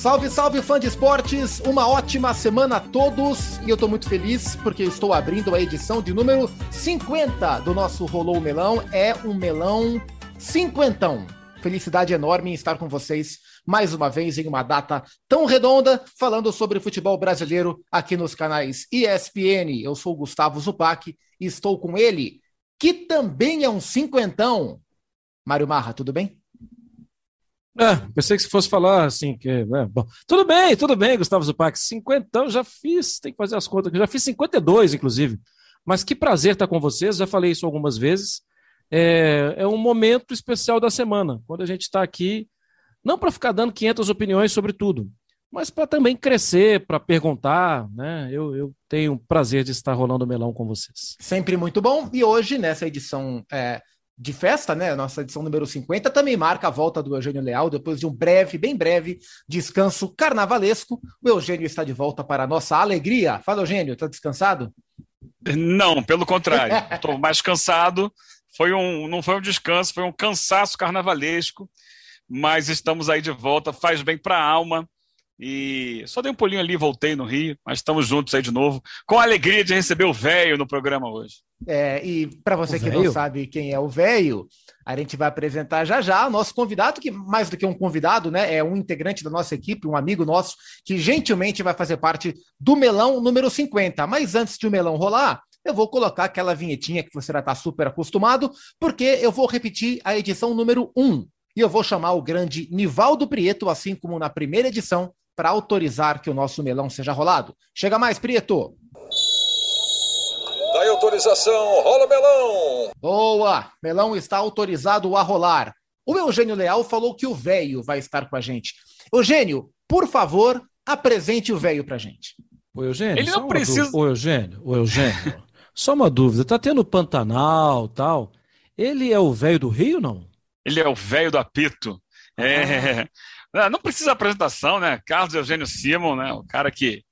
Salve, salve, fã de esportes! Uma ótima semana a todos e eu tô muito feliz porque estou abrindo a edição de número 50 do nosso Rolou Melão. É um melão cinquentão. Felicidade enorme em estar com vocês mais uma vez em uma data tão redonda, falando sobre futebol brasileiro aqui nos canais ESPN. Eu sou o Gustavo Zupac e estou com ele, que também é um cinquentão. Mário Marra, tudo bem? É, pensei que se fosse falar assim, que. É, bom, tudo bem, tudo bem, Gustavo Zupac. 50, já fiz, tem que fazer as contas, já fiz 52, inclusive. Mas que prazer estar com vocês, já falei isso algumas vezes. É, é um momento especial da semana, quando a gente está aqui, não para ficar dando 500 opiniões sobre tudo, mas para também crescer, para perguntar, né? Eu, eu tenho o prazer de estar rolando melão com vocês. Sempre muito bom. E hoje, nessa edição é, de festa, né? Nossa edição número 50 também marca a volta do Eugênio Leal depois de um breve, bem breve descanso carnavalesco. O Eugênio está de volta para a nossa alegria. Fala, Eugênio, está descansado? Não, pelo contrário. Estou mais cansado. Foi um, não foi um descanso, foi um cansaço carnavalesco. Mas estamos aí de volta. Faz bem para a alma. E só dei um pulinho ali, voltei no Rio, mas estamos juntos aí de novo, com a alegria de receber o velho no programa hoje. É, e para você o que véio? não sabe quem é o velho, a gente vai apresentar já já o nosso convidado, que mais do que um convidado, né, é um integrante da nossa equipe, um amigo nosso, que gentilmente vai fazer parte do melão número 50. Mas antes de o melão rolar, eu vou colocar aquela vinhetinha que você já está super acostumado, porque eu vou repetir a edição número 1. E eu vou chamar o grande Nivaldo Prieto, assim como na primeira edição, para autorizar que o nosso melão seja rolado. Chega mais, Prieto. Dá autorização, rola melão. Boa, melão está autorizado a rolar. O Eugênio Leal falou que o velho vai estar com a gente. Eugênio, por favor, apresente o velho pra gente. O Eugênio, ele não precisa. O Eugênio, o Eugênio. só uma dúvida, tá tendo Pantanal, tal. Ele é o velho do Rio, não? Ele é o velho do apito. É. É, não precisa apresentação, né? Carlos Eugênio Simon, né? O cara que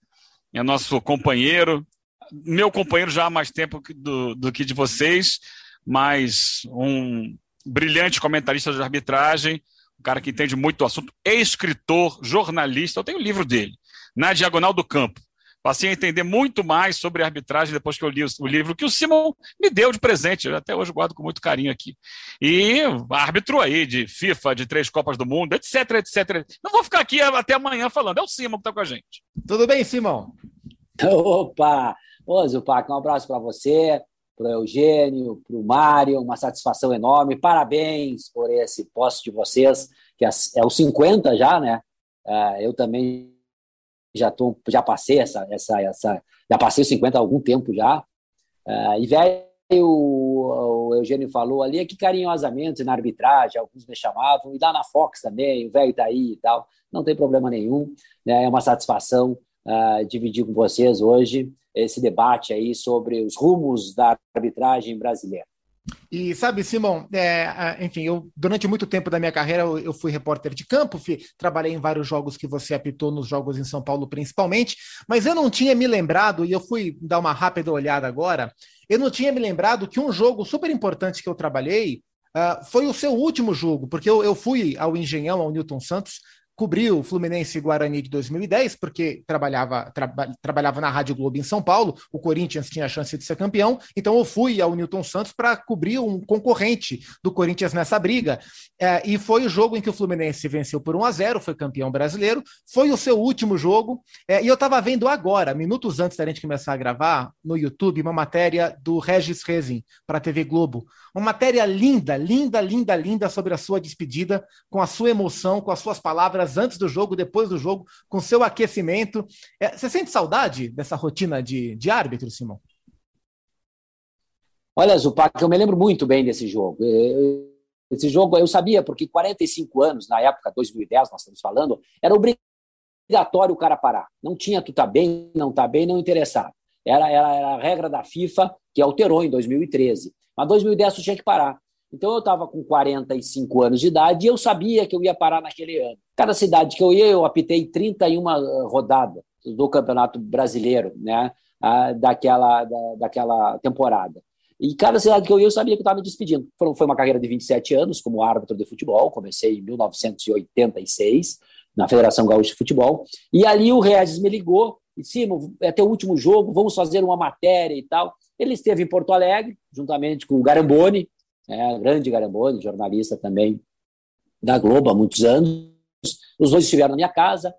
é nosso companheiro, meu companheiro já há mais tempo do, do que de vocês, mas um brilhante comentarista de arbitragem, um cara que entende muito do assunto, escritor, jornalista. Eu tenho o livro dele, Na Diagonal do Campo. Passei a entender muito mais sobre arbitragem depois que eu li o livro que o Simon me deu de presente. Eu até hoje guardo com muito carinho aqui. E árbitro aí de FIFA, de três Copas do Mundo, etc, etc. Não vou ficar aqui até amanhã falando. É o Simon que está com a gente. Tudo bem, Simon? Opa! Ô, Zupac, um abraço para você, para o Eugênio, para o Mário. Uma satisfação enorme. Parabéns por esse posto de vocês, que é, é o 50 já, né? Uh, eu também já tô, já passei essa, essa, essa, já passei os 50 há algum tempo já. Uh, e velho, o, Eugênio falou ali, que carinhosamente na arbitragem, alguns me chamavam, e lá na Fox também, o velho tá aí e tal, não tem problema nenhum, né? é uma satisfação uh, dividir com vocês hoje esse debate aí sobre os rumos da arbitragem brasileira. E sabe, Simão, é, enfim, eu durante muito tempo da minha carreira eu, eu fui repórter de campo, fui, trabalhei em vários jogos que você apitou nos jogos em São Paulo principalmente, mas eu não tinha me lembrado, e eu fui dar uma rápida olhada agora, eu não tinha me lembrado que um jogo super importante que eu trabalhei uh, foi o seu último jogo, porque eu, eu fui ao Engenhão, ao Newton Santos, cobriu o Fluminense e Guarani de 2010, porque trabalhava, traba, trabalhava na Rádio Globo em São Paulo, o Corinthians tinha a chance de ser campeão, então eu fui ao Newton Santos para cobrir um concorrente do Corinthians nessa briga. É, e foi o jogo em que o Fluminense venceu por 1 a 0 foi campeão brasileiro, foi o seu último jogo, é, e eu estava vendo agora, minutos antes da gente começar a gravar, no YouTube, uma matéria do Regis Rezin para a TV Globo. Uma matéria linda, linda, linda, linda sobre a sua despedida, com a sua emoção, com as suas palavras antes do jogo, depois do jogo, com seu aquecimento. É, você sente saudade dessa rotina de, de árbitro, Simão? Olha, Zupac, eu me lembro muito bem desse jogo. Esse jogo eu sabia, porque 45 anos, na época, 2010, nós estamos falando, era obrigatório o cara parar. Não tinha tu tá bem, não tá bem, não interessava. Era, era, era a regra da FIFA, que alterou em 2013. Mas 2010 tu tinha que parar. Então eu estava com 45 anos de idade e eu sabia que eu ia parar naquele ano. Cada cidade que eu ia, eu apitei 31 ah, rodadas do Campeonato Brasileiro, né? daquela, da, daquela temporada. E cada cidade que eu ia, eu sabia que eu estava me despedindo. Foi uma carreira de 27 anos como árbitro de futebol, comecei em 1986, na Federação Gaúcha de Futebol. E ali o Regis me ligou e Simon, é teu último jogo, vamos fazer uma matéria e tal. Ele esteve em Porto Alegre, juntamente com o Garamboni, né, grande Garamboni, jornalista também da Globo há muitos anos. Os dois estiveram na minha casa,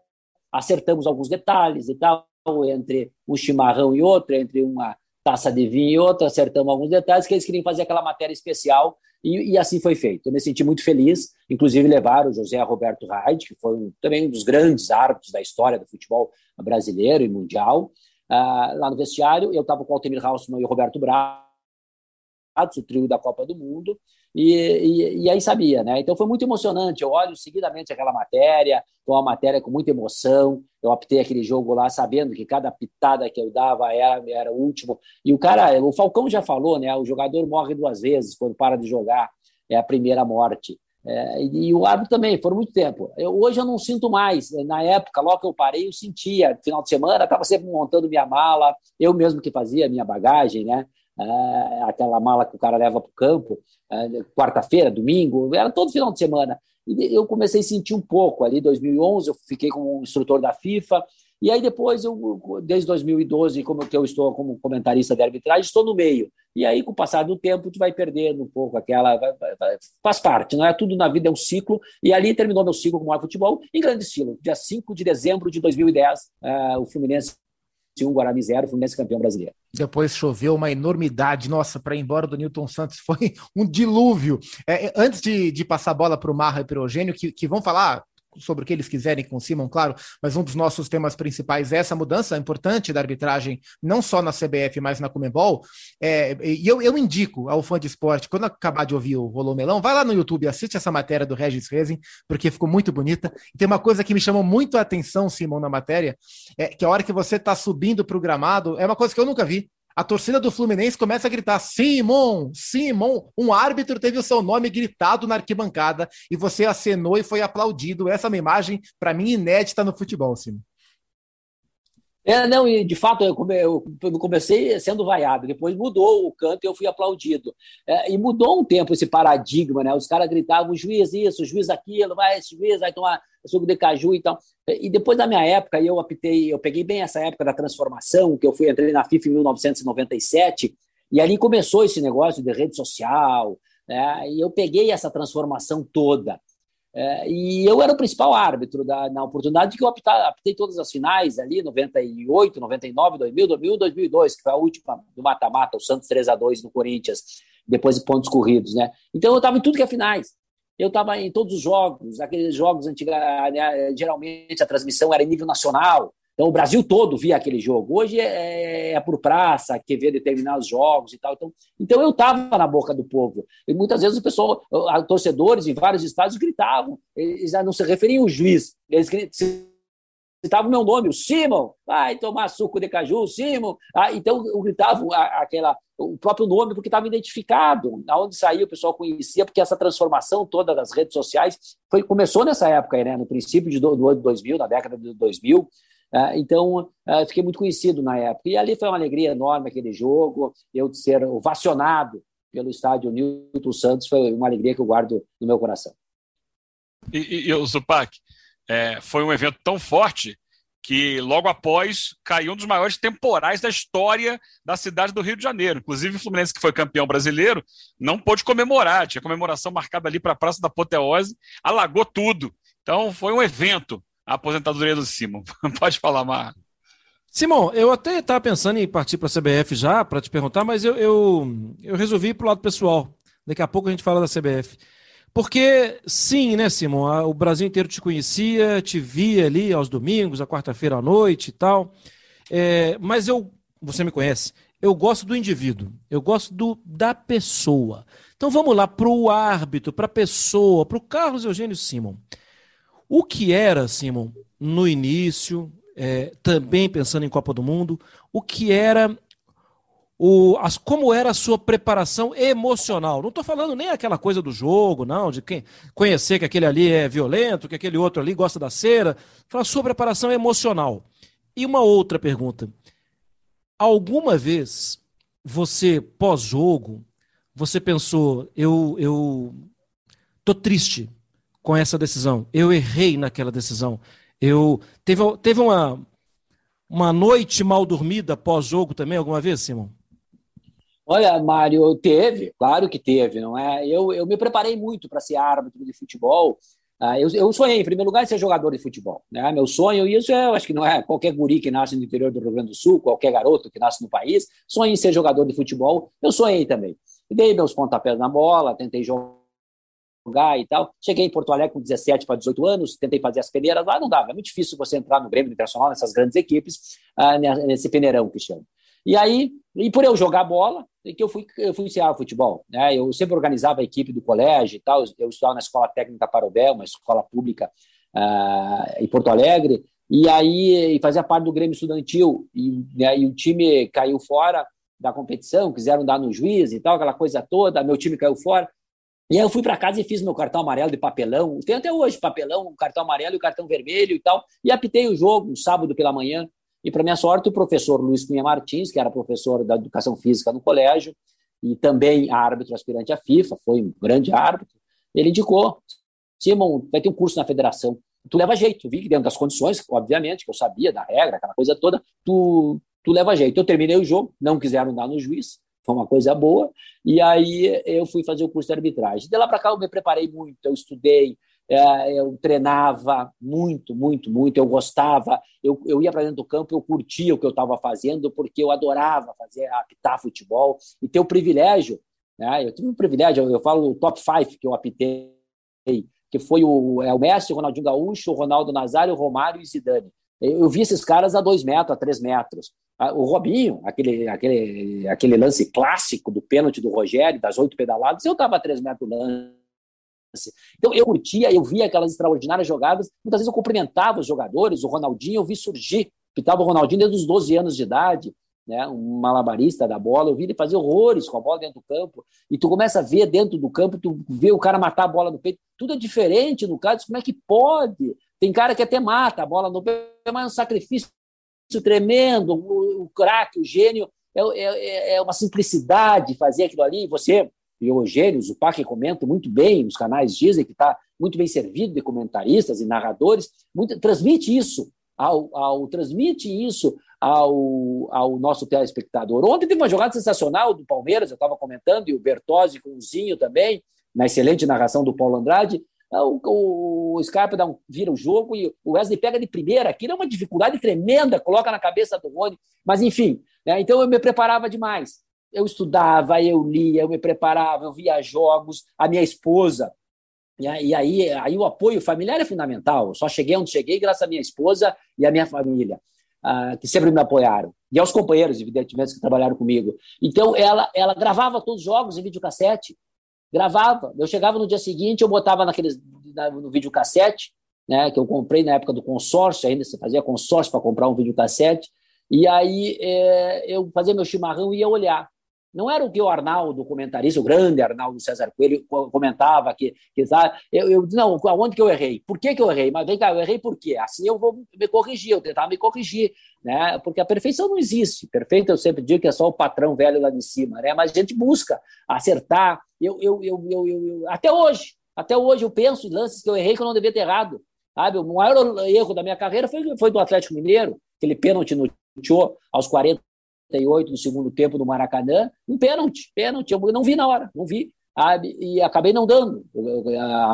acertamos alguns detalhes e tal, entre um chimarrão e outro, entre uma taça de vinho e outra, acertamos alguns detalhes, que eles queriam fazer aquela matéria especial, e, e assim foi feito. Eu me senti muito feliz, inclusive levaram o José Roberto Raid, que foi um, também um dos grandes árbitros da história do futebol brasileiro e mundial, uh, lá no vestiário. Eu estava com o Altemir Hausmann e o Roberto O trio da Copa do Mundo, e, e, e, aí sabia, né? Então foi muito emocionante. Eu olho seguidamente aquela matéria, foi uma matéria com muita emoção. Eu optei aquele jogo lá sabendo que cada pitada que eu dava era, era o último. E o cara, o Falcão já falou, né? O jogador morre duas vezes quando para de jogar, é a primeira morte. É, e, o árbitro também, foram muito tempo. Eu, hoje eu não sinto mais. Na época, logo que eu parei, eu sentia. Final de semana, estava sempre montando minha mala, eu mesmo que fazia minha bagagem, né? É, aquela mala que o cara leva para o campo, é, quarta-feira, domingo, era todo final de semana. E eu comecei a sentir um pouco ali, 2011, eu fiquei como instrutor da FIFA, e aí depois, eu, desde 2012, como eu estou como comentarista de arbitragem, estou no meio. E aí, com o passar do tempo, tu vai perdendo um pouco aquela... Vai, vai, faz parte, não é? Tudo na vida é um ciclo. E ali terminou meu ciclo como futebol em grande estilo. Dia 5 de dezembro de 2010, uh, é, o Fluminense 1, Guarani 0, Fluminense campeão brasileiro. Depois choveu uma enormidade. Nossa, para ir embora do Newton Santos foi um dilúvio. É, antes de, de passar a bola para o Marra e para o Eugênio, que, que vão falar sobre o que eles quiserem com o Simon, claro, mas um dos nossos temas principais é essa mudança importante da arbitragem, não só na CBF, mas na Comebol. É, e eu, eu indico ao fã de esporte, quando acabar de ouvir o Rolô Melão, vai lá no YouTube, assiste essa matéria do Regis Rezin, porque ficou muito bonita. E tem uma coisa que me chamou muito a atenção, Simon, na matéria, é que a hora que você está subindo para o gramado, é uma coisa que eu nunca vi a torcida do Fluminense começa a gritar: Simon, Simon. Um árbitro teve o seu nome gritado na arquibancada e você acenou e foi aplaudido. Essa é uma imagem, para mim, inédita no futebol, Simon. É, não, e de fato eu, come, eu comecei sendo vaiado, depois mudou o canto e eu fui aplaudido. É, e mudou um tempo esse paradigma, né? Os caras gritavam, juiz isso, juiz aquilo, vai, esse juiz vai tomar suco de caju e tal. E depois da minha época, eu apitei, eu peguei bem essa época da transformação, que eu fui entrei na FIFA em 1997, e ali começou esse negócio de rede social, né? e eu peguei essa transformação toda. É, e eu era o principal árbitro da, na oportunidade que eu apitei, apitei todas as finais ali, 98, 99, 2000, 2001, 2002, que foi a última do mata-mata, o Santos 3 a 2 no Corinthians, depois de pontos corridos, né? Então eu estava em tudo que é finais. Eu estava em todos os jogos, aqueles jogos antigos, geralmente a transmissão era em nível nacional, então, o Brasil todo via aquele jogo. Hoje é, é por praça, que vê determinados jogos e tal. Então, então eu estava na boca do povo. E muitas vezes o pessoal, torcedores em vários estados gritavam. Eles não se referiam ao juiz. Eles citavam o meu nome, o Simon. Vai tomar suco de caju, Simon. Ah, então, eu gritava aquela, o próprio nome, porque estava identificado. Aonde saía, o pessoal conhecia, porque essa transformação toda das redes sociais foi, começou nessa época, né? no princípio de, do ano 2000, na década de 2000. É, então, é, fiquei muito conhecido na época. E ali foi uma alegria enorme aquele jogo, eu ser ovacionado pelo estádio Newton Santos, foi uma alegria que eu guardo no meu coração. E, e, e o Zupac, é, foi um evento tão forte que logo após caiu um dos maiores temporais da história da cidade do Rio de Janeiro. Inclusive, o Fluminense, que foi campeão brasileiro, não pôde comemorar. Tinha comemoração marcada ali para a Praça da Apoteose, alagou tudo. Então, foi um evento a aposentadoria do Simon. Pode falar, Mar. Simão, eu até estava pensando em partir para a CBF já, para te perguntar, mas eu, eu, eu resolvi ir para o lado pessoal. Daqui a pouco a gente fala da CBF. Porque, sim, né, Simão, o Brasil inteiro te conhecia, te via ali aos domingos, à quarta-feira à noite e tal. É, mas eu, você me conhece, eu gosto do indivíduo, eu gosto do, da pessoa. Então vamos lá para o árbitro, para a pessoa, para o Carlos Eugênio Simon. O que era, Simon, no início, é, também pensando em Copa do Mundo, o que era o, as, como era a sua preparação emocional. Não estou falando nem aquela coisa do jogo, não, de quem conhecer que aquele ali é violento, que aquele outro ali gosta da cera. Fala sua preparação emocional. E uma outra pergunta. Alguma vez você, pós-jogo, você pensou, eu, eu tô triste com essa decisão. Eu errei naquela decisão. Eu teve, teve uma, uma noite mal dormida pós-jogo também, alguma vez, Simão? Olha, Mário, teve, claro que teve, não é? Eu, eu me preparei muito para ser árbitro de futebol. Uh, eu, eu sonhei, em primeiro lugar, ser jogador de futebol. Né? Meu sonho, e isso eu acho que não é qualquer guri que nasce no interior do Rio Grande do Sul, qualquer garoto que nasce no país, sonha em ser jogador de futebol. Eu sonhei também. Dei meus pontapés na bola, tentei jogar e tal. Cheguei em Porto Alegre com 17 para 18 anos, tentei fazer as peneiras lá, não dava. É muito difícil você entrar no Grêmio Internacional, nessas grandes equipes, uh, nesse peneirão que chama. E aí, e por eu jogar bola, é que eu fui, eu fui ensinar futebol. Né? Eu sempre organizava a equipe do colégio e tal. Eu estudava na Escola Técnica Parobel, uma escola pública uh, em Porto Alegre. E aí fazia parte do Grêmio Estudantil. E, né, e o time caiu fora da competição, quiseram dar no juiz e tal, aquela coisa toda. Meu time caiu fora. E aí eu fui para casa e fiz meu cartão amarelo de papelão. Tem até hoje papelão, cartão amarelo e cartão vermelho e tal. E apitei o jogo, um sábado pela manhã. E, para minha sorte, o professor Luiz Cunha Martins, que era professor da educação física no colégio, e também árbitro aspirante à FIFA, foi um grande árbitro, ele indicou: Simon, vai ter um curso na federação. Tu leva jeito, vi que dentro das condições, obviamente, que eu sabia da regra, aquela coisa toda, tu, tu leva jeito. Eu terminei o jogo, não quiseram dar no juiz, foi uma coisa boa, e aí eu fui fazer o curso de arbitragem. De lá para cá eu me preparei muito, eu estudei, é, eu treinava muito, muito, muito, eu gostava, eu, eu ia para dentro do campo, eu curtia o que eu estava fazendo, porque eu adorava fazer, apitar futebol, e ter o privilégio, né? eu tive um privilégio, eu, eu falo o top five que eu apitei, que foi o, é, o Messi, o Ronaldinho Gaúcho, o Ronaldo Nazário, o Romário e Zidane. Eu, vi esses caras a dois metros, a três metros. O Robinho, aquele, aquele, aquele lance clássico do pênalti do Rogério, das oito pedaladas, eu estava a três metros do lance. Então eu curtia, eu via aquelas extraordinárias jogadas, muitas vezes eu cumprimentava os jogadores, o Ronaldinho eu vi surgir, pitava o Ronaldinho desde os 12 anos de idade, né, um malabarista da bola, eu vi ele fazer horrores com a bola dentro do campo, e tu começa a ver dentro do campo, tu vê o cara matar a bola no peito, tudo é diferente no caso, como é que pode? Tem cara que até mata a bola no peito, mas é um sacrifício tremendo, o, o craque, o gênio, é, é, é uma simplicidade fazer aquilo ali, você e o Eugênio Zupac comenta muito bem, os canais dizem que está muito bem servido de comentaristas e narradores, muito, transmite isso ao, ao, transmite isso ao, ao nosso telespectador. Ontem teve uma jogada sensacional do Palmeiras, eu estava comentando, e o Bertozzi com o Zinho também, na excelente narração do Paulo Andrade. É, o, o, Scarpa dá um, vira o jogo e o Wesley pega de primeira. Aquilo é uma dificuldade tremenda, coloca na cabeça do Rony. Mas, enfim, né, então eu me preparava demais eu estudava, eu lia, eu me preparava, eu via jogos, a minha esposa. E aí, aí o apoio familiar é fundamental. Eu só cheguei onde cheguei graças à minha esposa e à minha família, uh, que sempre me apoiaram. E aos companheiros, evidentemente, que trabalharam comigo. Então, ela, ela gravava todos os jogos em videocassete. Gravava. Eu chegava no dia seguinte, eu botava naqueles, no videocassete, né, que eu comprei na época do consórcio, ainda você fazia consórcio para comprar um videocassete. E aí é, eu fazia meu chimarrão e ia olhar. Não era o que o Arnaldo, comentarista, o grande Arnaldo César Coelho, comentava que, que? Eu, eu não, aonde que eu errei? Por que, que eu errei? Mas vem cá, eu errei por quê? Assim eu vou me corrigir, eu tentar me corrigir, né? Porque a perfeição não existe. Perfeito, eu sempre digo que é só o patrão velho lá de cima, né? Mas a gente busca acertar. Eu, eu, eu, eu, eu até hoje, até hoje eu penso em lances que eu errei que eu não devia ter errado. Sabe? O maior erro da minha carreira foi, foi do Atlético Mineiro, aquele pênalti no Tchô aos 40 38 do segundo tempo do Maracanã, um pênalti, pênalti, eu não vi na hora, não vi, e acabei não dando,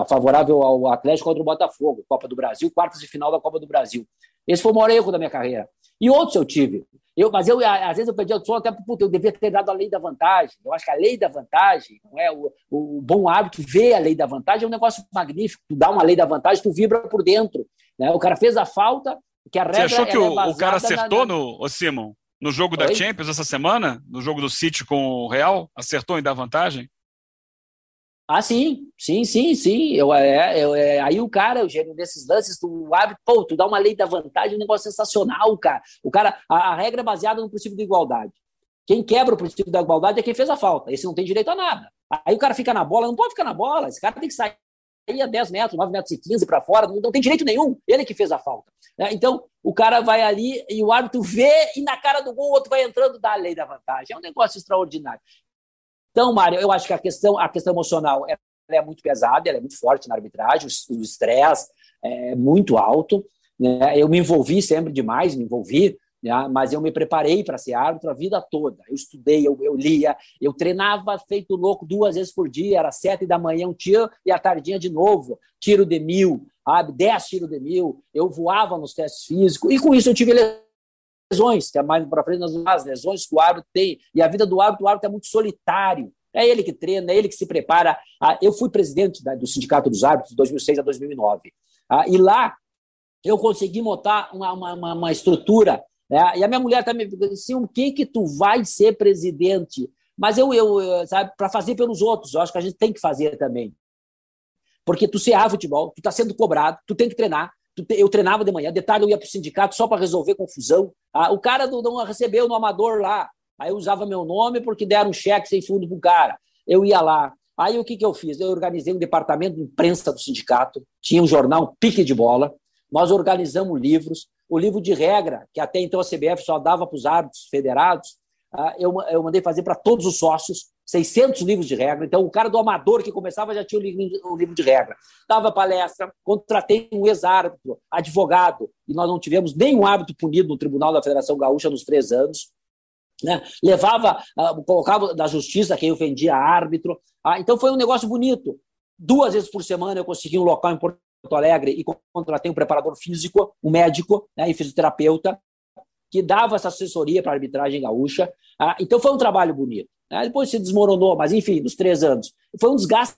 favorável ao Atlético contra o Botafogo, Copa do Brasil, quartas de final da Copa do Brasil. Esse foi o maior erro da minha carreira. E outros eu tive. Eu, mas eu, às vezes eu perdi o som até puta, eu devia ter dado a lei da vantagem. Eu acho que a lei da vantagem, não é o, o bom hábito, ver a lei da vantagem é um negócio magnífico. Tu dá uma lei da vantagem, tu vibra por dentro. Né? O cara fez a falta, que a regra Você achou que o, é o cara acertou na... no, Simon? No jogo Oi? da Champions essa semana, no jogo do City com o Real, acertou em dar vantagem? Ah, sim, sim, sim, sim. Eu, é, eu, é, aí o cara, o gênio desses lances, tu abre, pô, tu dá uma lei da vantagem, um negócio sensacional, cara. O cara, a, a regra é baseada no princípio da igualdade. Quem quebra o princípio da igualdade é quem fez a falta. Esse não tem direito a nada. Aí o cara fica na bola, não pode ficar na bola. Esse cara tem que sair a 10 metros, 9 metros e 15 para fora, não, tem direito nenhum. Ele que fez a falta. Né? Então, o cara vai ali e o árbitro vê e na cara do gol o outro vai entrando da lei da vantagem. É um negócio extraordinário. Então, Mário, eu acho que a questão, a questão emocional é é muito pesada, ela é muito forte na arbitragem, o estresse é muito alto. Né? Eu me envolvi sempre demais, me envolvi, né? mas eu me preparei para ser árbitro a vida toda. Eu estudei, eu, eu, lia, eu treinava feito louco duas vezes por dia, era sete da manhã um tiro e a tardinha de novo, tiro de mil, sabe? dez tiros de mil, eu voava nos testes físicos, e com isso eu tive lesões, que é mais para frente, as lesões que o árbitro tem, e a vida do árbitro, o árbitro é muito solitário, é ele que treina, é ele que se prepara. Ah, eu fui presidente do Sindicato dos Árbitros de 2006 a 2009. Ah, e lá eu consegui montar uma, uma, uma estrutura. Né? E a minha mulher também me assim, o que que tu vai ser presidente? Mas eu, eu sabe, para fazer pelos outros, eu acho que a gente tem que fazer também. Porque tu se a futebol, tu está sendo cobrado, tu tem que treinar. eu treinava de manhã, detalhe, eu ia para o sindicato só para resolver confusão. Ah, o cara não, não recebeu no amador lá. Aí eu usava meu nome porque deram um cheque sem fundo para o cara. Eu ia lá. Aí o que, que eu fiz? Eu organizei um departamento de imprensa do sindicato, tinha um jornal Pique de Bola, nós organizamos livros, o livro de regra, que até então a CBF só dava para os árbitros federados, ah, eu, mandei fazer para todos os sócios, 600 livros de regra. Então, o cara do amador que começava já tinha o livro, de regra. Dava palestra, contratei um ex-árbitro, advogado, e nós não tivemos nenhum árbitro punido no Tribunal da Federação Gaúcha nos três anos. Né? Levava, uh, colocava da justiça quem ofendia árbitro. Ah, então foi um negócio bonito. Duas vezes por semana eu consegui um local em Porto Alegre e contratei um preparador físico, um médico né, e fisioterapeuta que dava essa assessoria para a arbitragem gaúcha. Ah, então foi um trabalho bonito. Né? Depois se desmoronou, mas enfim, nos três anos. Foi um desgaste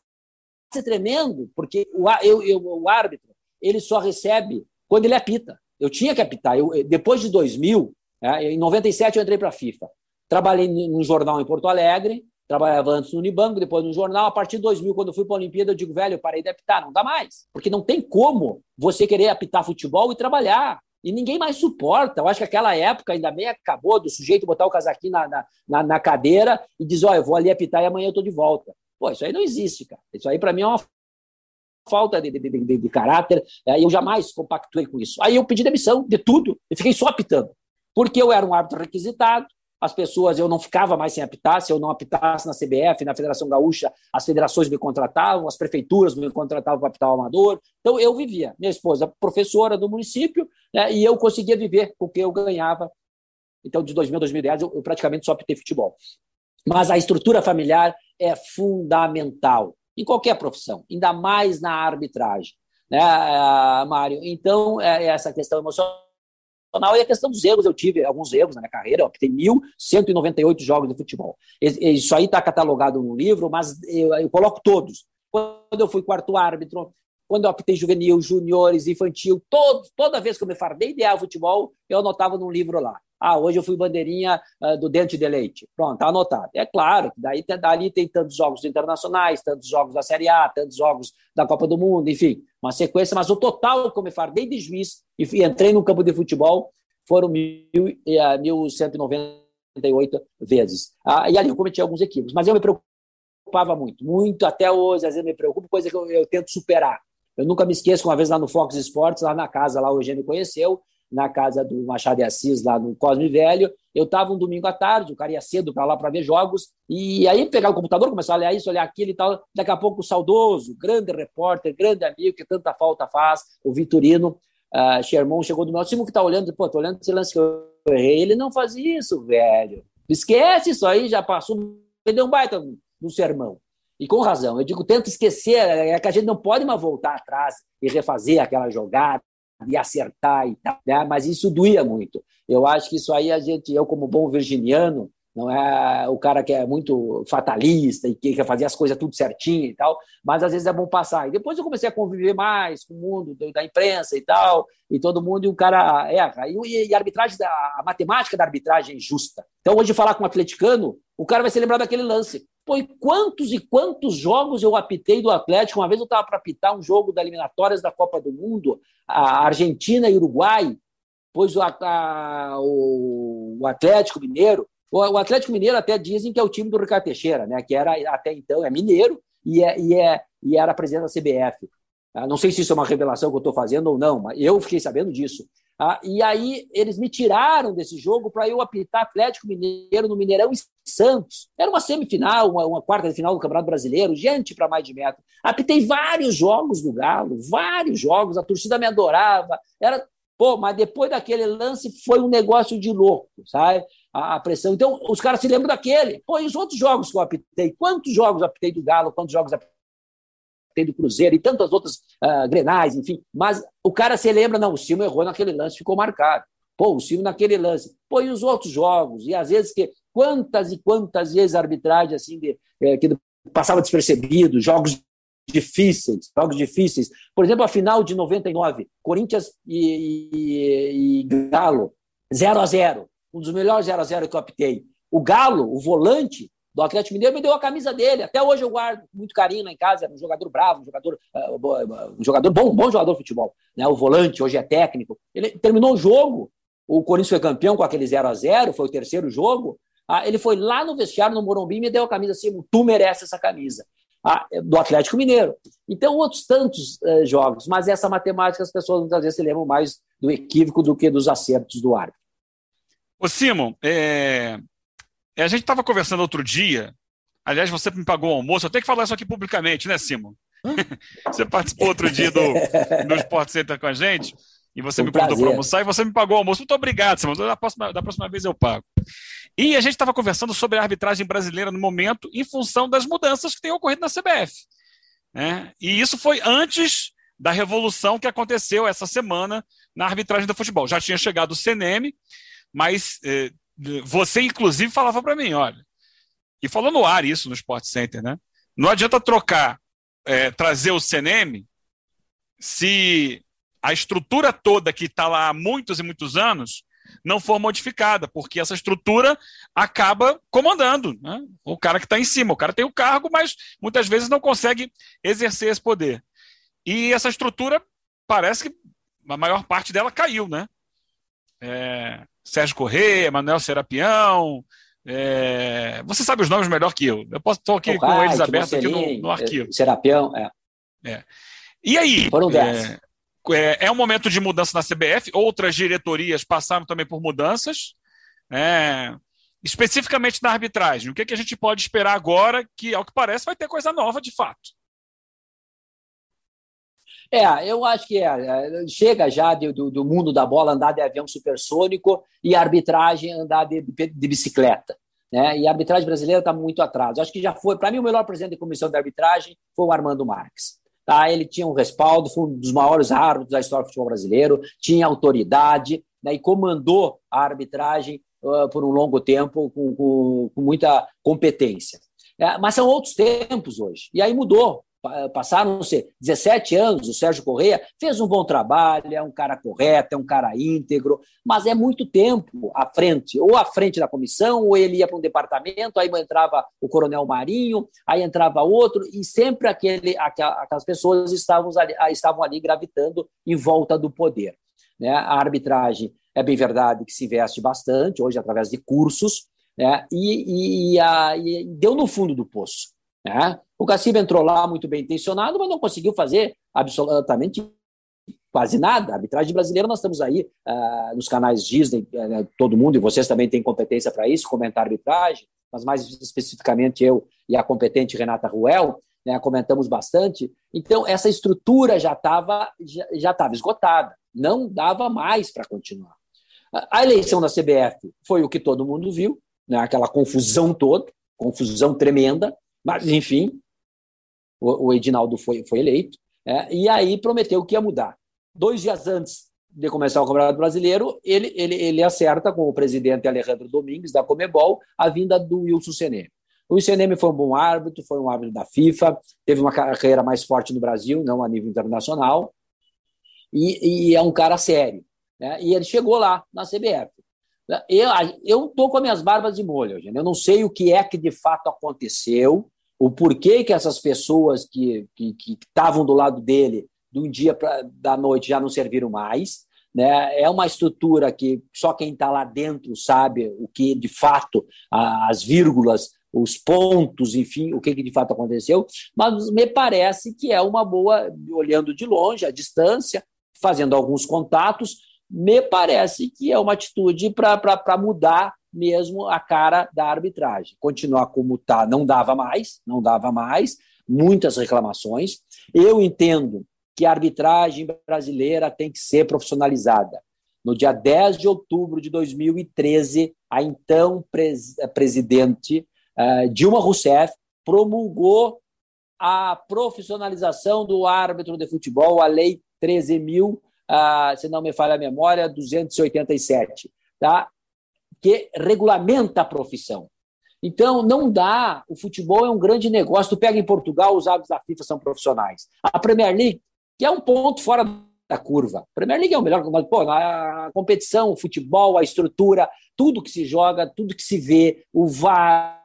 tremendo, porque o, eu, eu, o árbitro ele só recebe quando ele apita. Eu tinha que apitar. Eu, depois de 2000, é, em 97 eu entrei para a FIFA. Trabalhei num jornal em Porto Alegre, trabalhava antes no Unibanco, depois no jornal. A partir de 2000, quando eu fui para a Olimpíada, eu digo, velho, eu parei de apitar, não dá mais. Porque não tem como você querer apitar futebol e trabalhar. E ninguém mais suporta. Eu acho que aquela época ainda bem acabou do sujeito botar o casaquinho na, na, na cadeira e dizer, ó, oh, eu vou ali apitar e amanhã eu estou de volta. Pô, isso aí não existe, cara. Isso aí para mim é uma falta de, de, de, de caráter. É, eu jamais compactuei com isso. Aí eu pedi demissão de tudo. Eu fiquei só apitando porque eu era um árbitro requisitado, as pessoas, eu não ficava mais sem apitar, se eu não apitasse na CBF, na Federação Gaúcha, as federações me contratavam, as prefeituras me contratavam para apitar o amador. Então eu vivia. Minha esposa, professora do município, né, e eu conseguia viver com o que eu ganhava. Então, de 2000 a 2010, eu, eu praticamente só apitei futebol. Mas a estrutura familiar é fundamental em qualquer profissão, ainda mais na arbitragem, né, Mário? Então, é essa questão emocional e a questão dos erros, eu tive alguns erros na minha carreira, eu tenho 1.198 jogos de futebol. Isso aí está catalogado no livro, mas eu, eu, coloco todos. Quando eu fui quarto árbitro, quando eu apitei juvenil, juniores, infantil, todo, toda vez que eu me fardei idear futebol, eu anotava num livro lá. Ah, hoje eu fui bandeirinha uh, do dente de leite. Pronto, tá anotado. É claro que daí dali tem tantos jogos internacionais, tantos jogos da Série A, tantos jogos da Copa do Mundo, enfim, uma sequência, mas o total que eu fardei de juiz e fui, entrei no campo de futebol foram 1.198 eh, vezes. Ah, e ali eu cometi alguns equívocos, mas eu me preocupava muito, muito até hoje, às vezes me preocupo, coisa que eu, eu tento superar. Eu nunca me esqueço, uma vez lá no Fox Sports, lá na casa, lá o Eugênio conheceu, na casa do Machado de Assis, lá no Cosme Velho. Eu estava um domingo à tarde, o cara ia cedo para lá para ver jogos, e aí pegar o computador, começar a olhar isso, olhar aquilo e tal. Daqui a pouco o saudoso, grande repórter, grande amigo, que tanta falta faz, o Vitorino uh, Sherman, chegou do meu lado, que está olhando, pô, tô olhando esse lance que eu errei. Ele não fazia isso, velho. Esquece isso aí, já passou, me deu um baita no sermão. E com razão. Eu digo, tenta esquecer, é que a gente não pode mais voltar atrás e refazer aquela jogada e acertar e tal, né? mas isso doía muito. Eu acho que isso aí a gente, eu como bom virginiano, não é o cara que é muito fatalista e que quer fazer as coisas tudo certinho e tal, mas às vezes é bom passar. E depois eu comecei a conviver mais com o mundo da imprensa e tal, e todo mundo, e o cara erra. E, e a arbitragem, a matemática da arbitragem é injusta. Então, hoje, falar com um atleticano, o cara vai se lembrar daquele lance. Pô, e quantos e quantos jogos eu apitei do Atlético? Uma vez eu estava para apitar um jogo da eliminatórias da Copa do Mundo, a Argentina e Uruguai, pois o, a, o, o Atlético Mineiro o Atlético Mineiro até dizem que é o time do Ricardo Teixeira, né? que era até então é mineiro e, é, e, é, e era presidente da CBF. Ah, não sei se isso é uma revelação que eu estou fazendo ou não, mas eu fiquei sabendo disso. Ah, e aí eles me tiraram desse jogo para eu apitar Atlético Mineiro no Mineirão e Santos. Era uma semifinal, uma, uma quarta de final do Campeonato Brasileiro, gente para mais de metro. Apitei vários jogos do Galo, vários jogos, a torcida me adorava. Era, pô, mas depois daquele lance foi um negócio de louco, sabe? A, a pressão. Então, os caras se lembram daquele. Pô, e os outros jogos que eu apitei? Quantos jogos apitei do Galo? Quantos jogos apitei tem do Cruzeiro e tantas outras uh, grenais, enfim. Mas o cara se lembra, não, o Silvio errou naquele lance, ficou marcado. Pô, o Silvio naquele lance. Pô, e os outros jogos? E às vezes que quantas e quantas vezes a arbitragem assim de, é, que passava despercebido, jogos difíceis, jogos difíceis. Por exemplo, a final de 99, Corinthians e, e, e Galo, 0 a 0 um dos melhores 0 a 0 que eu optei. O Galo, o volante, do Atlético Mineiro, me deu a camisa dele. Até hoje eu guardo muito carinho lá em casa. Era um jogador bravo, um jogador, uh, um jogador bom, um bom jogador de futebol. Né? O volante, hoje é técnico. Ele terminou o jogo. O Corinthians foi campeão com aquele 0 a 0 foi o terceiro jogo. Ah, ele foi lá no vestiário, no Morumbi, e me deu a camisa assim: tu merece essa camisa. Ah, do Atlético Mineiro. Então, outros tantos uh, jogos, mas essa matemática as pessoas muitas vezes se lembram mais do equívoco do que dos acertos do árbitro. Ô, Simon, é... É, a gente estava conversando outro dia. Aliás, você me pagou o almoço. Eu tenho que falar isso aqui publicamente, né, Simon? você participou outro dia do, do Sport Center com a gente e você um me convidou para almoçar e você me pagou o almoço. Muito obrigado, Simon. Da próxima, da próxima vez eu pago. E a gente estava conversando sobre a arbitragem brasileira no momento em função das mudanças que têm ocorrido na CBF. Né? E isso foi antes da revolução que aconteceu essa semana na arbitragem do futebol. Já tinha chegado o CNM, mas eh, você, inclusive, falava para mim, olha, e falou no ar isso no Sport Center, né? Não adianta trocar, é, trazer o CNM se a estrutura toda que está lá há muitos e muitos anos não for modificada, porque essa estrutura acaba comandando. Né? O cara que está em cima, o cara tem o cargo, mas muitas vezes não consegue exercer esse poder. E essa estrutura parece que a maior parte dela caiu, né? É, Sérgio Corrêa, Manuel Serapião. É... Você sabe os nomes melhor que eu. Eu posso estar aqui com eles abertos aqui no, no, arquivo. Serapião, é. é. E aí? Foram dez. É, é um momento de mudança na CBF. Outras diretorias passaram também por mudanças. É, especificamente na arbitragem. O que, é que a gente pode esperar agora, que, ao que parece, vai ter coisa nova de fato? É, eu acho que é, é chega já do, do, mundo da bola andar de avião supersônico e arbitragem andar de, de bicicleta. Né? E a arbitragem brasileira está muito atrás. Acho que já foi, para mim, o melhor presidente de comissão de arbitragem foi o Armando Marques. Tá? Ele tinha um respaldo, foi um dos maiores árbitros da história do futebol brasileiro, tinha autoridade né? e comandou a arbitragem uh, por um longo tempo com, com, com muita competência. É, mas são outros tempos hoje. E aí mudou passaram-se 17 anos, o Sérgio Correia fez um bom trabalho, é um cara correto, é um cara íntegro, mas é muito tempo à frente, ou à frente da comissão, ou ele ia para um departamento, aí entrava o Coronel Marinho, aí entrava outro, e sempre aquele, aquelas pessoas estavam ali, estavam ali gravitando em volta do poder. Né? A arbitragem é bem verdade que se investe bastante, hoje através de cursos, né? e, e, a, e deu no fundo do poço. Né? O Cacibe entrou lá muito bem intencionado, mas não conseguiu fazer absolutamente quase nada. A arbitragem brasileira, nós estamos aí uh, nos canais Disney, uh, todo mundo, e vocês também têm competência para isso, comentar arbitragem, mas mais especificamente eu e a competente Renata Ruel, né, comentamos bastante. Então, essa estrutura já estava já, já esgotada, não dava mais para continuar. A eleição da CBF foi o que todo mundo viu, né, aquela confusão toda, confusão tremenda, mas, enfim, o, o Edinaldo foi, foi eleito, é, e aí prometeu que ia mudar. Dois dias antes de começar o Campeonato Brasileiro, ele, ele, ele acerta com o presidente Alejandro Domingues, da Comebol, a vinda do Wilson Seneme. O Seneme foi um bom árbitro, foi um árbitro da FIFA, teve uma carreira mais forte no Brasil, não a nível internacional, e, e é um cara sério. Né? E ele chegou lá, na CBF. Eu estou com as minhas barbas de molho, gente. eu não sei o que é que de fato aconteceu, o porquê que essas pessoas que estavam do lado dele de um dia para da noite já não serviram mais. Né? É uma estrutura que só quem está lá dentro sabe o que de fato as vírgulas os pontos, enfim, o que, que de fato aconteceu, mas me parece que é uma boa, olhando de longe, à distância, fazendo alguns contatos, me parece que é uma atitude para mudar mesmo a cara da arbitragem. Continuar como está, não dava mais, não dava mais, muitas reclamações. Eu entendo que a arbitragem brasileira tem que ser profissionalizada. No dia 10 de outubro de 2013, a então pres presidente uh, Dilma Rousseff promulgou a profissionalização do árbitro de futebol, a Lei 13.000, uh, se não me falha a memória, 287, tá? que regulamenta a profissão. Então, não dá. O futebol é um grande negócio. Tu pega em Portugal, os hábitos da FIFA são profissionais. A Premier League, que é um ponto fora da curva. A Premier League é o melhor. Pô, a competição, o futebol, a estrutura, tudo que se joga, tudo que se vê, o VAR,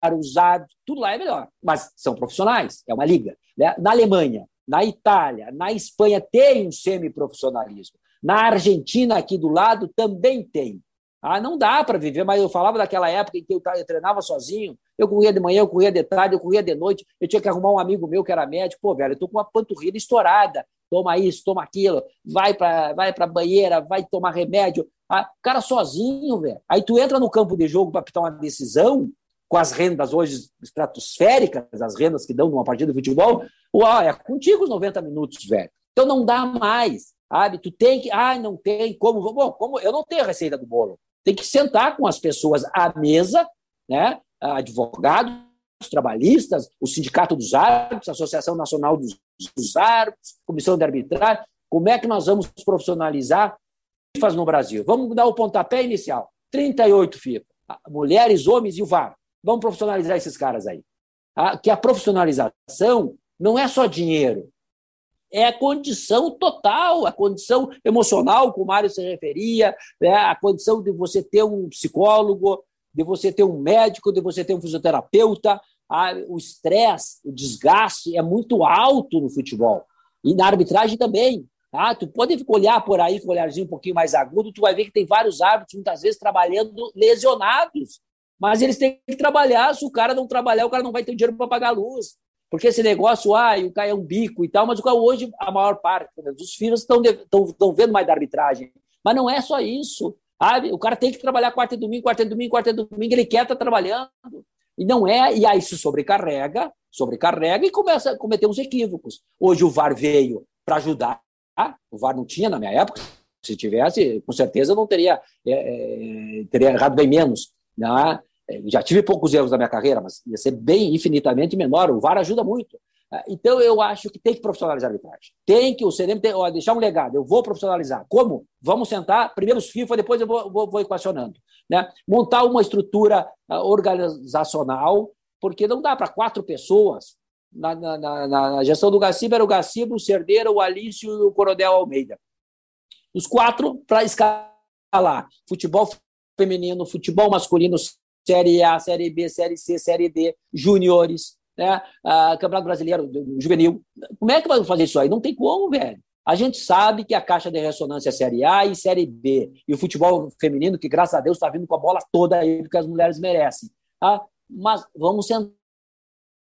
hábitos, tudo lá é melhor. Mas são profissionais, é uma liga. Né? Na Alemanha, na Itália, na Espanha tem um semiprofissionalismo. Na Argentina, aqui do lado, também tem. Ah, não dá para viver, mas eu falava daquela época em que eu, treinava sozinho, eu corria de manhã, eu corria de tarde, eu corria de noite, eu tinha que arrumar um amigo meu que era médico, pô, velho, eu tô com uma panturrilha estourada, toma isso, toma aquilo, vai para vai a banheira, vai tomar remédio. Ah, cara sozinho, velho. Aí tu entra no campo de jogo para pitar uma decisão, com as rendas hoje estratosféricas, as rendas que dão numa partida de futebol, uau, é contigo os 90 minutos, velho. Então não dá mais, sabe? Tu tem que, ah, não tem como, bom, como eu não tenho a receita do bolo tem que sentar com as pessoas à mesa, né? advogados, trabalhistas, o Sindicato dos Árbitros, a Associação Nacional dos, dos Árbitros, Comissão de Arbitragem. Como é que nós vamos profissionalizar FIFAs no Brasil? Vamos dar o pontapé inicial. 38 FIFA. Mulheres, homens e o VAR. Vamos profissionalizar esses caras aí. Que a profissionalização não é só dinheiro, é a condição total, a condição emocional, como o Mário se referia, né? a condição de você ter um psicólogo, de você ter um médico, de você ter um fisioterapeuta. A, o estresse, o desgaste é muito alto no futebol. E na arbitragem também. Tá? Tu pode olhar por aí com um olharzinho um pouquinho mais agudo, tu vai ver que tem vários árbitros, muitas vezes, trabalhando lesionados. Mas eles têm que trabalhar. Se o cara não trabalhar, o cara não vai ter dinheiro para pagar a luz. Porque esse negócio, ah, o cara é um bico e tal, mas o cara hoje, a maior parte dos filhos estão, estão, vendo mais da arbitragem. Mas não é só isso. Sabe? O cara tem que trabalhar quarta e domingo, quarta e domingo, quarta e domingo, ele quer estar tá trabalhando. E não é, e aí isso sobrecarrega, sobrecarrega e começa a cometer uns equívocos. Hoje o VAR veio para ajudar, o VAR não tinha na minha época, se tivesse, com certeza não teria, é, é, teria errado bem menos. Né? É, já tive poucos erros na minha carreira, mas ia ser bem infinitamente menor. O VAR ajuda muito. É, então, eu acho que tem que profissionalizar a arbitragem. Tem que, o CNM tem, ó, deixar um legado. Eu vou profissionalizar. Como? Vamos sentar, primeiro os FIFA, depois eu vou, vou, vou equacionando. Né? Montar uma estrutura uh, organizacional, porque não dá para quatro pessoas. Na, na, na, na, gestão do Gaciba era o Gaciba, o Cerdeira, o Alício e o Coronel Almeida. Os quatro para escalar. Futebol feminino, futebol masculino, Série A, Série B, Série C, Série D, júniores, né? Ah, Campeonato Brasileiro Juvenil. Como é que vai fazer isso aí? Não tem como, velho. A gente sabe que a caixa de ressonância é Série A e Série B. E o futebol feminino, que graças a Deus está vindo com a bola toda aí, porque as mulheres merecem. Tá? Mas vamos sentar,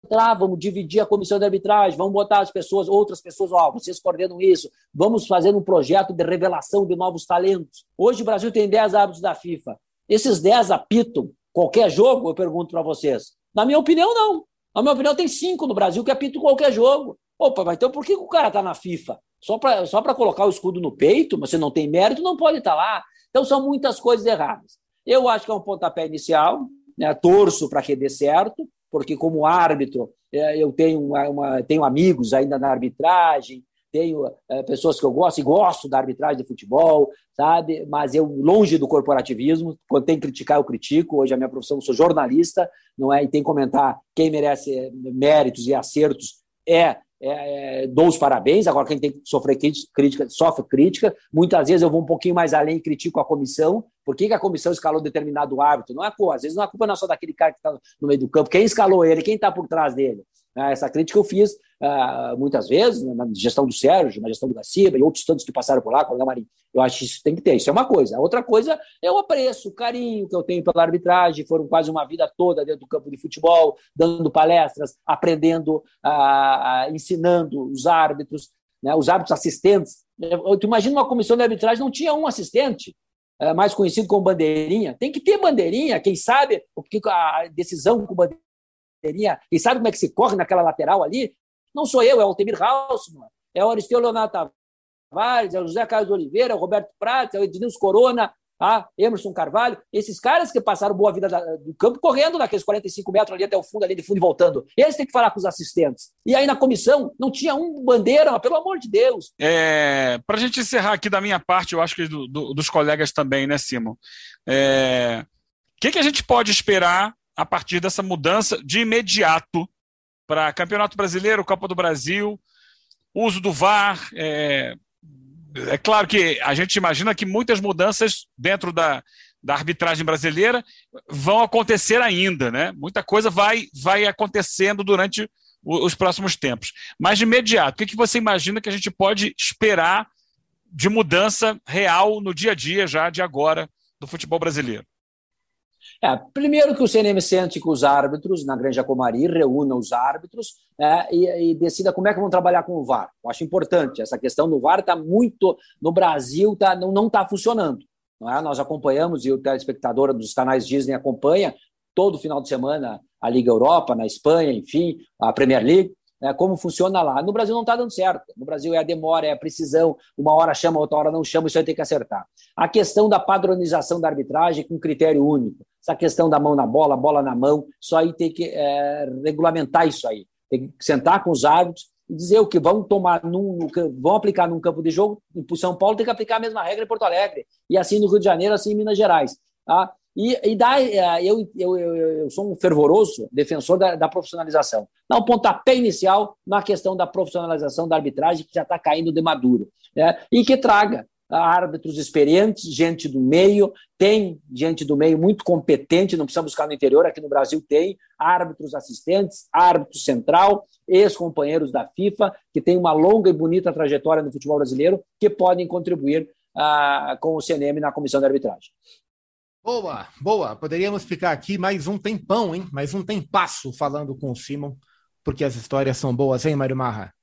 vamos dividir a comissão de arbitragem, vamos botar as pessoas, outras pessoas, ó, vocês coordenam isso, vamos fazer um projeto de revelação de novos talentos. Hoje o Brasil tem 10 hábitos da FIFA. Esses 10 apitam qualquer jogo? Eu pergunto para vocês. Na minha opinião, não. Na minha opinião, tem cinco no Brasil que apitam qualquer jogo. Opa, mas então por que o cara está na FIFA? Só para só colocar o escudo no peito, mas você não tem mérito, não pode estar tá lá. Então são muitas coisas erradas. Eu acho que é um pontapé inicial, né? torço para que dê certo, porque como árbitro é, eu tenho, uma, uma, tenho amigos ainda na arbitragem, tenho é, pessoas que eu gosto e gosto da arbitragem de futebol, sabe? Mas eu, longe do corporativismo, quando tem que criticar, eu critico. Hoje a minha profissão, sou jornalista, não é? E tem que comentar quem merece méritos e acertos é, é, é dou os parabéns. Agora, quem tem que sofrer crítica, sofre crítica. Muitas vezes eu vou um pouquinho mais além e critico a comissão. Por que, que a comissão escalou determinado árbitro? Não é, pô, às vezes não é culpa não é só daquele cara que está no meio do campo. Quem escalou ele? Quem está por trás dele? Ah, essa crítica eu fiz uh, muitas vezes, na gestão do Sérgio, na gestão do Gaciba e outros tantos que passaram por lá, com o Marinho. Eu acho que isso tem que ter, isso é uma coisa. A outra coisa é o apreço, o carinho que eu tenho pela arbitragem, foram quase uma vida toda dentro do campo de futebol, dando palestras, aprendendo, uh, ensinando os árbitros, né, os árbitros assistentes. Tu imagina uma comissão de arbitragem, não tinha um assistente, é, mais conhecido como bandeirinha. Tem que ter bandeirinha, quem sabe porque a decisão com bandeirinha, quem sabe como é que se corre naquela lateral ali. Não sou eu, é o Altemir Hausmann, é o Aristeu Leonardo Tavares, é o José Carlos Oliveira, é o Roberto Prats, é o Ednilson Corona, ah, Emerson Carvalho, esses caras que passaram boa vida do campo correndo naqueles 45 metros ali até o fundo, ali de fundo e voltando. Eles têm que falar com os assistentes. E aí na comissão não tinha um bandeira, pelo amor de Deus. É, Para a gente encerrar aqui da minha parte, eu acho que do, do, dos colegas também, né, Simon? É, o que, que a gente pode esperar a partir dessa mudança de imediato para Campeonato Brasileiro, Copa do Brasil, uso do VAR, é, é claro que a gente imagina que muitas mudanças dentro da, da arbitragem brasileira vão acontecer ainda, né? Muita coisa vai, vai acontecendo durante o, os próximos tempos. Mas de imediato, o que, que você imagina que a gente pode esperar de mudança real no dia a dia já de agora do futebol brasileiro? É, primeiro que o CNM sente com os árbitros na Granja Comari, reúna os árbitros é, e, e, decida como é que vão trabalhar com o VAR. Eu acho importante. Essa questão do VAR está muito. No Brasil tá, não está funcionando. Não é? Nós acompanhamos, e o telespectador dos canais Disney acompanha todo final de semana a Liga Europa, na Espanha, enfim, a Premier League. É, como funciona lá. No Brasil não está dando certo. No Brasil é a demora, é a precisão, uma hora chama, outra hora não chama, isso aí tem que acertar. A questão da padronização da arbitragem com critério único, essa questão da mão na bola, bola na mão, isso aí tem que é, regulamentar isso aí. Tem que sentar com os árbitros e dizer o que vão tomar, num, vão aplicar num campo de jogo, em São Paulo tem que aplicar a mesma regra em Porto Alegre, e assim no Rio de Janeiro, assim em Minas Gerais. Tá? E, e dá, é, eu, eu, eu, eu, sou um fervoroso defensor da, da, profissionalização. Dá um pontapé inicial na questão da profissionalização da arbitragem, que já está caindo de maduro. Né? E que traga árbitros experientes, gente do meio, tem gente do meio muito competente, não precisa buscar no interior, aqui no Brasil tem, árbitros assistentes, árbitro central, ex-companheiros da FIFA, que tem uma longa e bonita trajetória no futebol brasileiro, que podem contribuir ah, com o CNM na comissão de arbitragem. Boa, boa. Poderíamos ficar aqui mais um tempão, hein? Mais um tempasso falando com o Simon, porque as histórias são boas, hein, Mário Marra?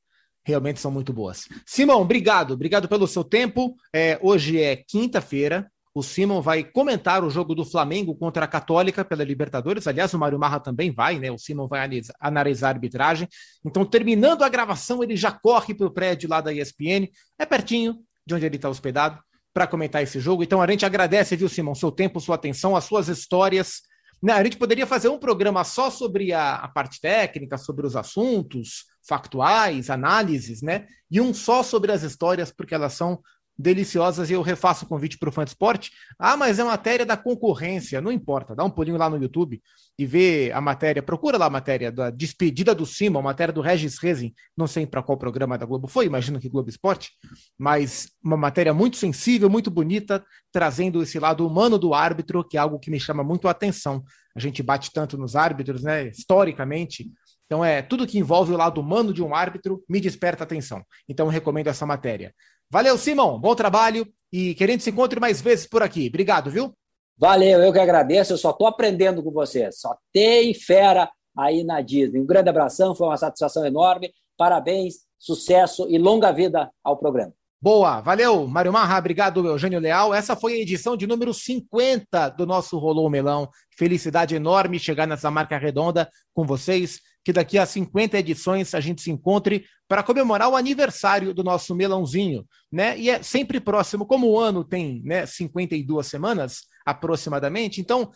Realmente são muito boas. Simão, obrigado. Obrigado pelo seu tempo. É, hoje é quinta-feira. O Simon vai comentar o jogo do Flamengo contra a Católica pela Libertadores. Aliás, o Mário Marra também vai, né? O Simon vai analisar a arbitragem. Então, terminando a gravação, ele já corre para o prédio lá da ESPN. É pertinho de onde ele está hospedado para comentar esse jogo. Então a gente agradece, viu, Simão, seu tempo, sua atenção, as suas histórias. Né, a gente poderia fazer um programa só sobre a, a, parte técnica, sobre os assuntos factuais, análises, né? E um só sobre as histórias, porque elas são deliciosas e eu refaço o convite para o Fã de Esporte. Ah, mas é matéria da concorrência. Não importa, dá um pulinho lá no YouTube e vê a matéria. Procura lá a matéria da despedida do Simon, a matéria do Regis Rezin. Não sei para qual programa da Globo foi, imagino que Globo Esporte, mas uma matéria muito sensível, muito bonita, trazendo esse lado humano do árbitro, que é algo que me chama muito a atenção. A gente bate tanto nos árbitros, né? Historicamente, então, é tudo que envolve o lado humano de um árbitro me desperta atenção. Então, recomendo essa matéria. Valeu, Simão. Bom trabalho e querendo se encontre mais vezes por aqui. Obrigado, viu? Valeu, eu que agradeço. Eu só estou aprendendo com você. Só tem fera aí na Disney. Um grande abração, foi uma satisfação enorme. Parabéns, sucesso e longa vida ao programa. Boa, valeu, Mário Marra, obrigado, Eugênio Leal. Essa foi a edição de número 50 do nosso Rolou Melão. Felicidade enorme chegar nessa marca redonda com vocês que daqui a 50 edições a gente se encontre para comemorar o aniversário do nosso melãozinho, né? E é sempre próximo, como o ano tem, né, 52 semanas aproximadamente, então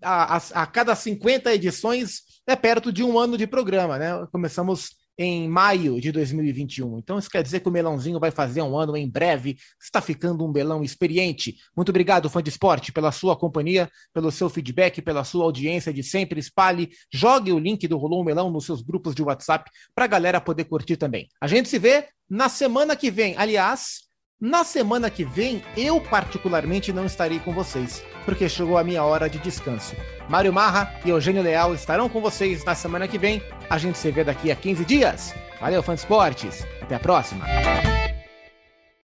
a, a, a cada 50 edições é perto de um ano de programa, né? Começamos em maio de 2021. Então, isso quer dizer que o Melãozinho vai fazer um ano em breve. Está ficando um belão experiente. Muito obrigado, fã de esporte, pela sua companhia, pelo seu feedback, pela sua audiência de sempre. Espalhe, jogue o link do Rolou Melão nos seus grupos de WhatsApp para a galera poder curtir também. A gente se vê na semana que vem. Aliás, na semana que vem, eu particularmente não estarei com vocês, porque chegou a minha hora de descanso. Mário Marra e Eugênio Leal estarão com vocês na semana que vem. A gente se vê daqui a 15 dias. Valeu, fã de esportes. Até a próxima.